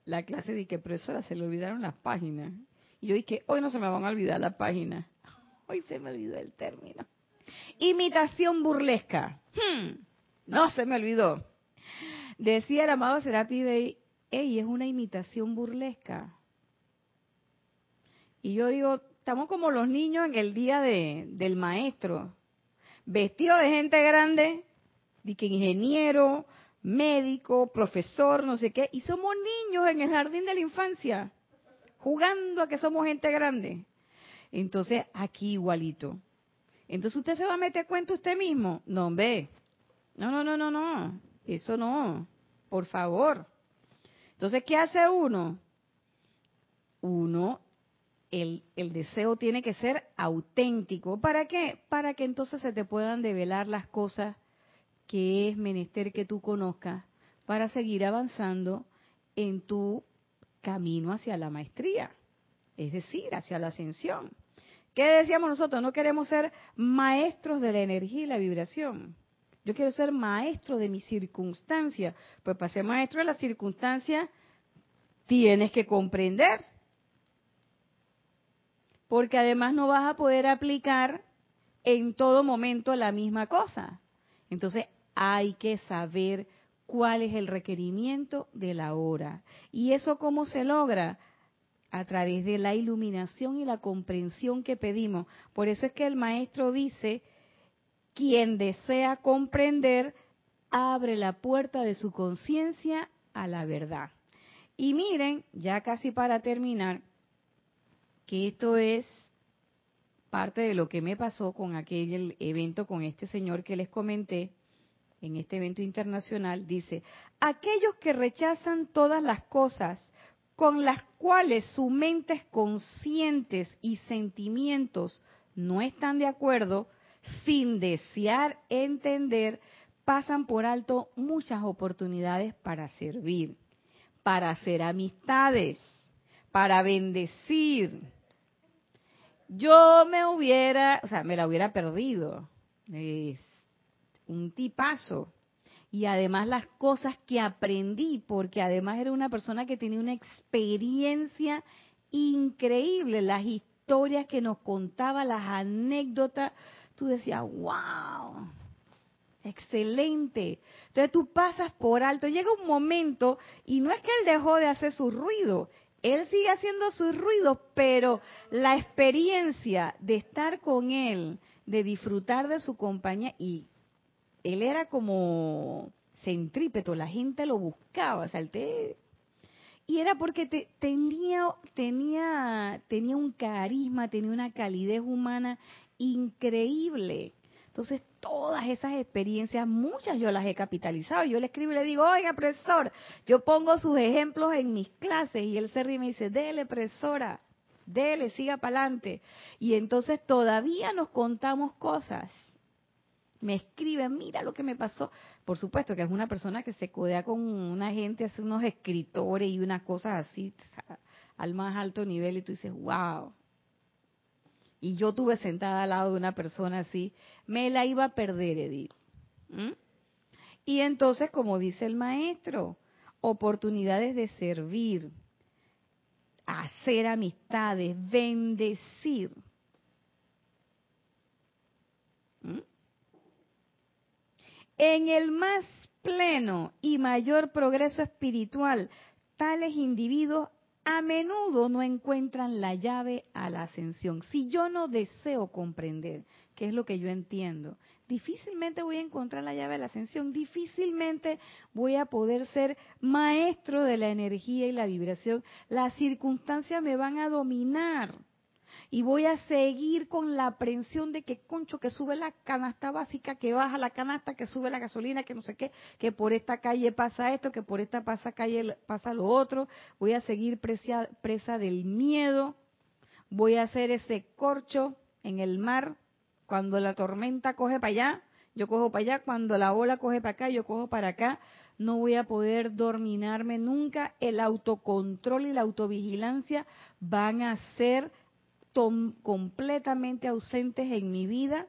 la clase de que profesora se le olvidaron las páginas. Y yo dije, hoy no se me van a olvidar las páginas. [LAUGHS] Hoy se me olvidó el término. Imitación burlesca. Hmm, no se me olvidó. Decía el amado Serapi Bey, ey, es una imitación burlesca. Y yo digo, estamos como los niños en el día de, del maestro, vestidos de gente grande, de que ingeniero, médico, profesor, no sé qué, y somos niños en el jardín de la infancia, jugando a que somos gente grande. Entonces, aquí igualito. Entonces usted se va a meter cuenta usted mismo. No, ve. No, no, no, no, no. Eso no. Por favor. Entonces, ¿qué hace uno? Uno, el, el deseo tiene que ser auténtico. ¿Para qué? Para que entonces se te puedan develar las cosas que es menester que tú conozcas para seguir avanzando en tu camino hacia la maestría, es decir, hacia la ascensión. ¿Qué decíamos nosotros? No queremos ser maestros de la energía y la vibración. Yo quiero ser maestro de mi circunstancia. Pues para ser maestro de la circunstancia tienes que comprender. Porque además no vas a poder aplicar en todo momento la misma cosa. Entonces hay que saber cuál es el requerimiento de la hora. ¿Y eso cómo se logra? A través de la iluminación y la comprensión que pedimos. Por eso es que el maestro dice, quien desea comprender, abre la puerta de su conciencia a la verdad. Y miren, ya casi para terminar, que esto es parte de lo que me pasó con aquel evento con este señor que les comenté, en este evento internacional, dice, aquellos que rechazan todas las cosas con las cuales sus mentes conscientes y sentimientos no están de acuerdo, sin desear entender, pasan por alto muchas oportunidades para servir, para hacer amistades, para bendecir. Yo me hubiera, o sea, me la hubiera perdido. Es un tipazo y además las cosas que aprendí, porque además era una persona que tenía una experiencia increíble, las historias que nos contaba, las anécdotas, tú decías, wow, excelente. Entonces tú pasas por alto, llega un momento y no es que él dejó de hacer su ruido, él sigue haciendo sus ruidos, pero la experiencia de estar con él, de disfrutar de su compañía y él era como centrípeto, la gente lo buscaba, salté. Y era porque tenía, tenía, tenía un carisma, tenía una calidez humana increíble. Entonces, todas esas experiencias, muchas yo las he capitalizado. Yo le escribo y le digo, oiga, profesor, yo pongo sus ejemplos en mis clases. Y él se ríe y me dice, dele, profesora, dele, siga para adelante. Y entonces todavía nos contamos cosas me escribe, mira lo que me pasó. Por supuesto que es una persona que se codea con una gente, hace unos escritores y unas cosas así al más alto nivel y tú dices, wow. Y yo tuve sentada al lado de una persona así, me la iba a perder, Edith. Y entonces, como dice el maestro, oportunidades de servir, hacer amistades, bendecir. En el más pleno y mayor progreso espiritual, tales individuos a menudo no encuentran la llave a la ascensión. Si yo no deseo comprender qué es lo que yo entiendo, difícilmente voy a encontrar la llave a la ascensión, difícilmente voy a poder ser maestro de la energía y la vibración. Las circunstancias me van a dominar y voy a seguir con la aprensión de que, concho, que sube la canasta básica, que baja la canasta, que sube la gasolina, que no sé qué, que por esta calle pasa esto, que por esta pasa calle pasa lo otro. Voy a seguir presa, presa del miedo. Voy a hacer ese corcho en el mar cuando la tormenta coge para allá, yo cojo para allá, cuando la ola coge para acá, yo cojo para acá, no voy a poder dominarme nunca, el autocontrol y la autovigilancia van a ser completamente ausentes en mi vida.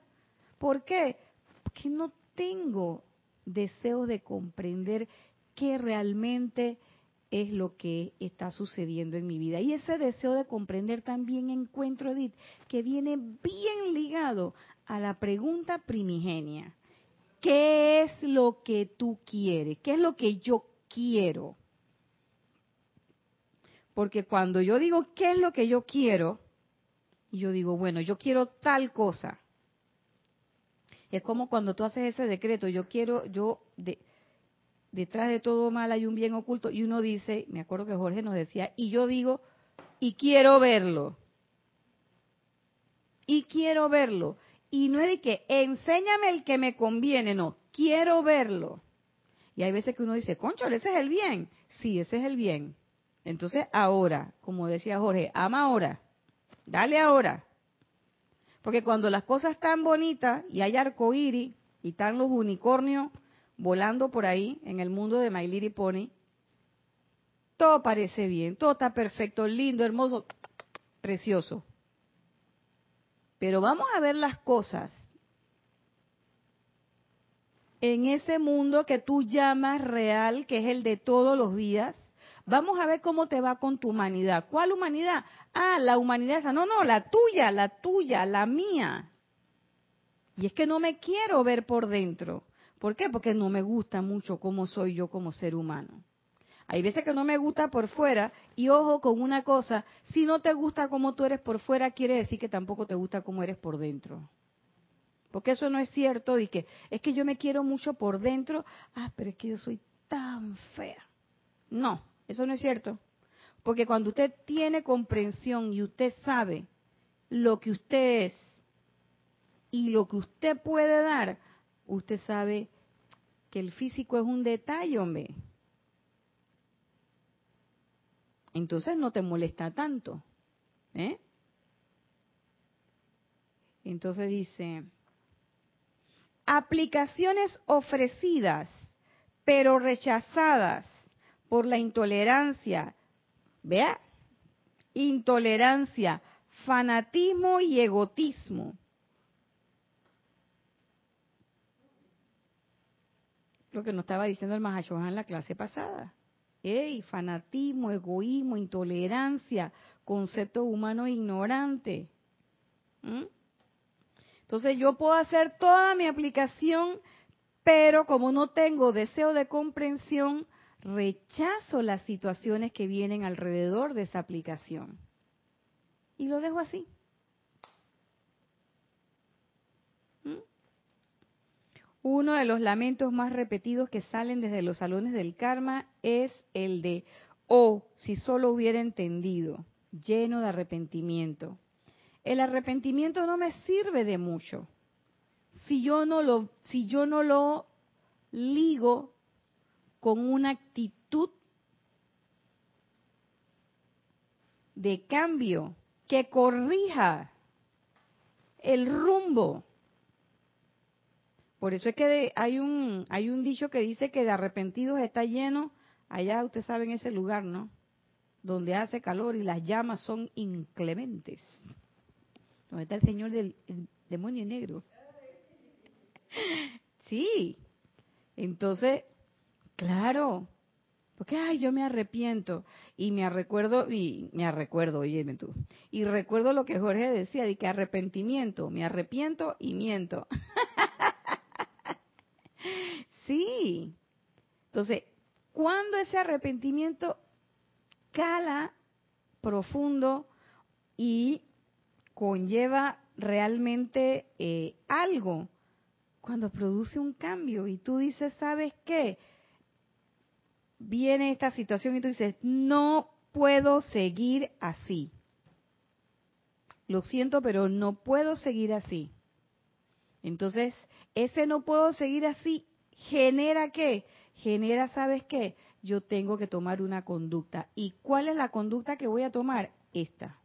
¿Por qué? Porque no tengo deseo de comprender qué realmente es lo que está sucediendo en mi vida. Y ese deseo de comprender también encuentro, Edith, que viene bien ligado a la pregunta primigenia. ¿Qué es lo que tú quieres? ¿Qué es lo que yo quiero? Porque cuando yo digo qué es lo que yo quiero, y yo digo, bueno, yo quiero tal cosa. Es como cuando tú haces ese decreto, yo quiero, yo, de, detrás de todo mal hay un bien oculto, y uno dice, me acuerdo que Jorge nos decía, y yo digo, y quiero verlo. Y quiero verlo. Y no es de que, enséñame el que me conviene, no, quiero verlo. Y hay veces que uno dice, concho, ese es el bien. Sí, ese es el bien. Entonces, ahora, como decía Jorge, ama ahora. Dale ahora. Porque cuando las cosas están bonitas y hay arcoíris y están los unicornios volando por ahí en el mundo de My Little Pony, todo parece bien, todo está perfecto, lindo, hermoso, precioso. Pero vamos a ver las cosas en ese mundo que tú llamas real, que es el de todos los días, Vamos a ver cómo te va con tu humanidad. ¿Cuál humanidad? Ah, la humanidad esa. No, no, la tuya, la tuya, la mía. Y es que no me quiero ver por dentro. ¿Por qué? Porque no me gusta mucho cómo soy yo como ser humano. Hay veces que no me gusta por fuera y ojo con una cosa, si no te gusta como tú eres por fuera, quiere decir que tampoco te gusta como eres por dentro. Porque eso no es cierto y que es que yo me quiero mucho por dentro, ah, pero es que yo soy tan fea. No, eso no es cierto. Porque cuando usted tiene comprensión y usted sabe lo que usted es y lo que usted puede dar, usted sabe que el físico es un detalle, hombre. Entonces no te molesta tanto. ¿eh? Entonces dice, aplicaciones ofrecidas pero rechazadas por la intolerancia. Vea, intolerancia, fanatismo y egotismo. Lo que nos estaba diciendo el Mahashohan en la clase pasada. Ey, fanatismo, egoísmo, intolerancia, concepto humano ignorante. ¿Mm? Entonces yo puedo hacer toda mi aplicación, pero como no tengo deseo de comprensión, rechazo las situaciones que vienen alrededor de esa aplicación. Y lo dejo así. ¿Mm? Uno de los lamentos más repetidos que salen desde los salones del karma es el de, oh, si solo hubiera entendido, lleno de arrepentimiento. El arrepentimiento no me sirve de mucho si yo no lo, si yo no lo ligo con una actitud de cambio que corrija el rumbo. Por eso es que hay un hay un dicho que dice que de arrepentidos está lleno, allá usted sabe en ese lugar, ¿no? Donde hace calor y las llamas son inclementes. Donde está el señor del demonio negro. [LAUGHS] Sí. Entonces, Claro, porque ay, yo me arrepiento y me recuerdo y me recuerdo, óyeme tú. Y recuerdo lo que Jorge decía de que arrepentimiento, me arrepiento y miento. [LAUGHS] sí. Entonces, cuando ese arrepentimiento cala profundo y conlleva realmente eh, algo, cuando produce un cambio y tú dices, ¿sabes qué? Viene esta situación y tú dices, no puedo seguir así. Lo siento, pero no puedo seguir así. Entonces, ese no puedo seguir así genera qué? Genera, ¿sabes qué? Yo tengo que tomar una conducta. ¿Y cuál es la conducta que voy a tomar? Esta.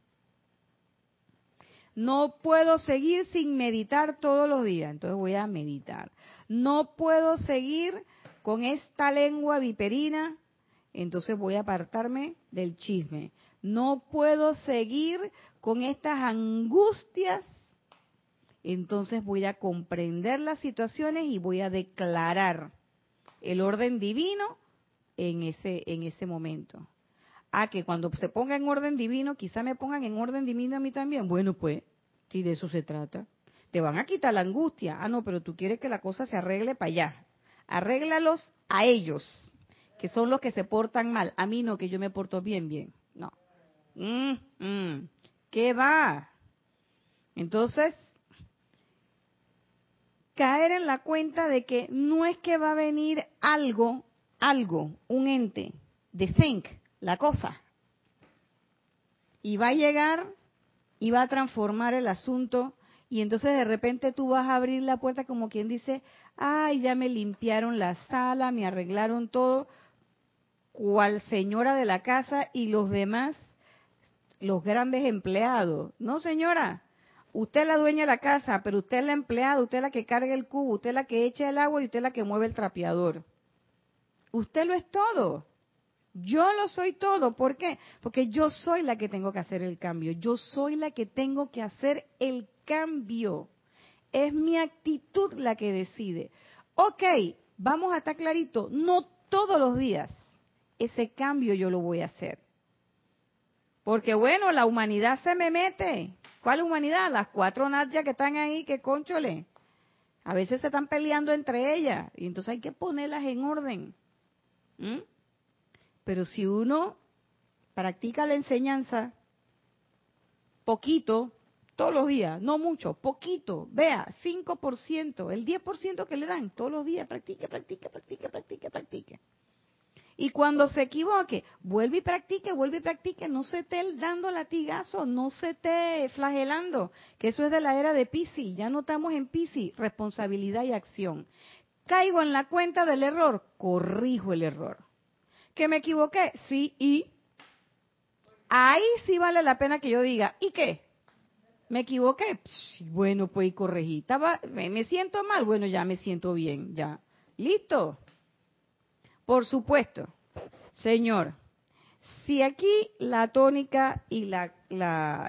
No puedo seguir sin meditar todos los días, entonces voy a meditar. No puedo seguir con esta lengua viperina, entonces voy a apartarme del chisme. No puedo seguir con estas angustias, entonces voy a comprender las situaciones y voy a declarar el orden divino en ese, en ese momento. Ah, que cuando se ponga en orden divino, quizá me pongan en orden divino a mí también. Bueno, pues, si de eso se trata. Te van a quitar la angustia. Ah, no, pero tú quieres que la cosa se arregle para allá arréglalos a ellos, que son los que se portan mal. A mí no, que yo me porto bien, bien. No. Mm, mm. ¿Qué va? Entonces, caer en la cuenta de que no es que va a venir algo, algo, un ente, de think, la cosa, y va a llegar y va a transformar el asunto y entonces de repente tú vas a abrir la puerta como quien dice, ay, ya me limpiaron la sala, me arreglaron todo, cual señora de la casa y los demás, los grandes empleados. No, señora, usted es la dueña de la casa, pero usted es la empleada, usted es la que carga el cubo, usted es la que echa el agua y usted es la que mueve el trapeador. Usted lo es todo. Yo lo soy todo. ¿Por qué? Porque yo soy la que tengo que hacer el cambio. Yo soy la que tengo que hacer el cambio. Es mi actitud la que decide. Ok, vamos a estar clarito. No todos los días ese cambio yo lo voy a hacer. Porque bueno, la humanidad se me mete. ¿Cuál humanidad? Las cuatro Nadia que están ahí, que conchole. A veces se están peleando entre ellas y entonces hay que ponerlas en orden. ¿Mm? Pero si uno practica la enseñanza poquito, todos los días, no mucho, poquito, vea, 5%, el 10% que le dan todos los días, practique, practique, practique, practique, practique. Y cuando se equivoque, vuelve y practique, vuelve y practique, no se esté dando latigazo, no se esté flagelando, que eso es de la era de Pisi, ya no estamos en Pisi, responsabilidad y acción. Caigo en la cuenta del error, corrijo el error. ¿Que me equivoqué? Sí, y ahí sí vale la pena que yo diga, ¿y qué? ¿Me equivoqué? bueno, pues corregí. Estaba, me siento mal, bueno, ya me siento bien, ya. ¿Listo? Por supuesto, Señor, si aquí la tónica y la,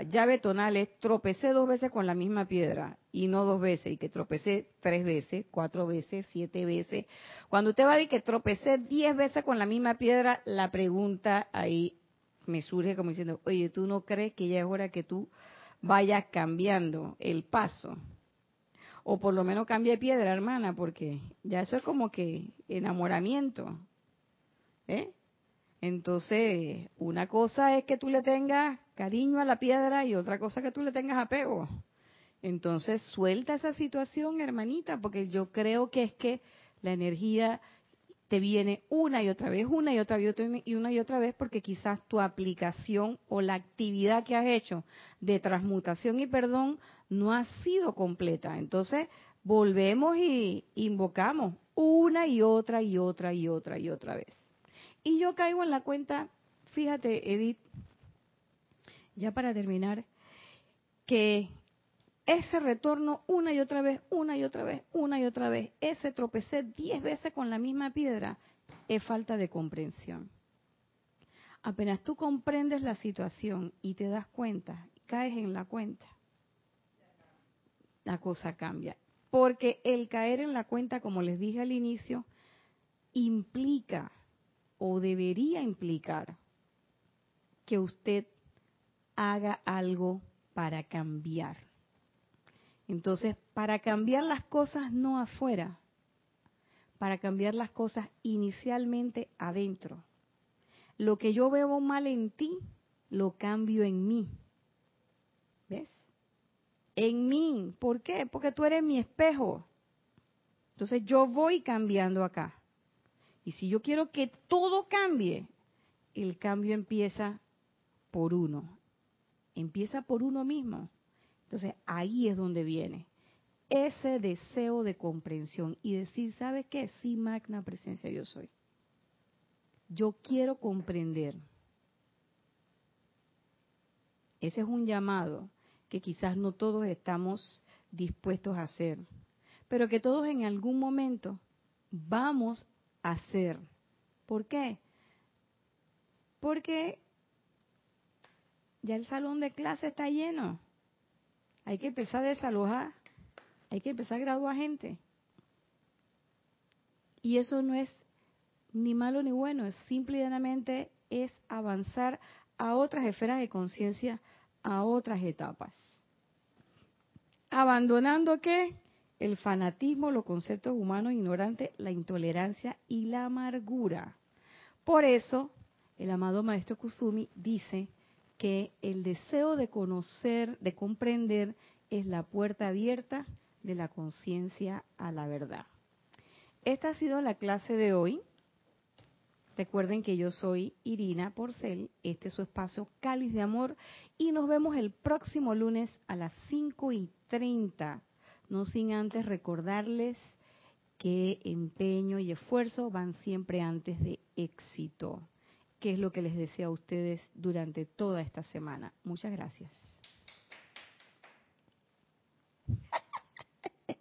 llave tonal es tropecé dos veces con la misma piedra y no dos veces, y que tropecé tres veces, cuatro veces, siete veces, cuando usted va a decir que tropecé diez veces con la misma piedra, la pregunta ahí me surge como diciendo, oye, ¿tú no crees que ya es hora que tú vayas cambiando el paso? O por lo menos cambie piedra, hermana, porque ya eso es como que enamoramiento. ¿Eh? Entonces, una cosa es que tú le tengas cariño a la piedra y otra cosa que tú le tengas apego. Entonces, suelta esa situación, hermanita, porque yo creo que es que la energía te viene una y otra vez, una y otra vez y una y otra vez, porque quizás tu aplicación o la actividad que has hecho de transmutación y perdón no ha sido completa. Entonces, volvemos y invocamos una y otra y otra y otra y otra vez. Y yo caigo en la cuenta, fíjate, Edith, ya para terminar, que ese retorno una y otra vez, una y otra vez, una y otra vez, ese tropecé diez veces con la misma piedra, es falta de comprensión. Apenas tú comprendes la situación y te das cuenta, caes en la cuenta, la cosa cambia. Porque el caer en la cuenta, como les dije al inicio, implica o debería implicar que usted haga algo para cambiar. Entonces, para cambiar las cosas no afuera, para cambiar las cosas inicialmente adentro. Lo que yo veo mal en ti, lo cambio en mí. ¿Ves? En mí. ¿Por qué? Porque tú eres mi espejo. Entonces yo voy cambiando acá. Y si yo quiero que todo cambie, el cambio empieza por uno. Empieza por uno mismo. Entonces ahí es donde viene ese deseo de comprensión y decir, ¿sabe qué? Sí, magna presencia yo soy. Yo quiero comprender. Ese es un llamado que quizás no todos estamos dispuestos a hacer, pero que todos en algún momento vamos hacer. ¿Por qué? Porque ya el salón de clase está lleno. Hay que empezar a desalojar. Hay que empezar a graduar gente. Y eso no es ni malo ni bueno, es simplemente es avanzar a otras esferas de conciencia, a otras etapas. Abandonando qué? el fanatismo, los conceptos humanos ignorantes, la intolerancia y la amargura. Por eso, el amado maestro Kusumi dice que el deseo de conocer, de comprender es la puerta abierta de la conciencia a la verdad. Esta ha sido la clase de hoy. Recuerden que yo soy Irina Porcel, este es su espacio Cáliz de Amor y nos vemos el próximo lunes a las 5 y 30. No sin antes recordarles que empeño y esfuerzo van siempre antes de éxito, que es lo que les deseo a ustedes durante toda esta semana. Muchas gracias.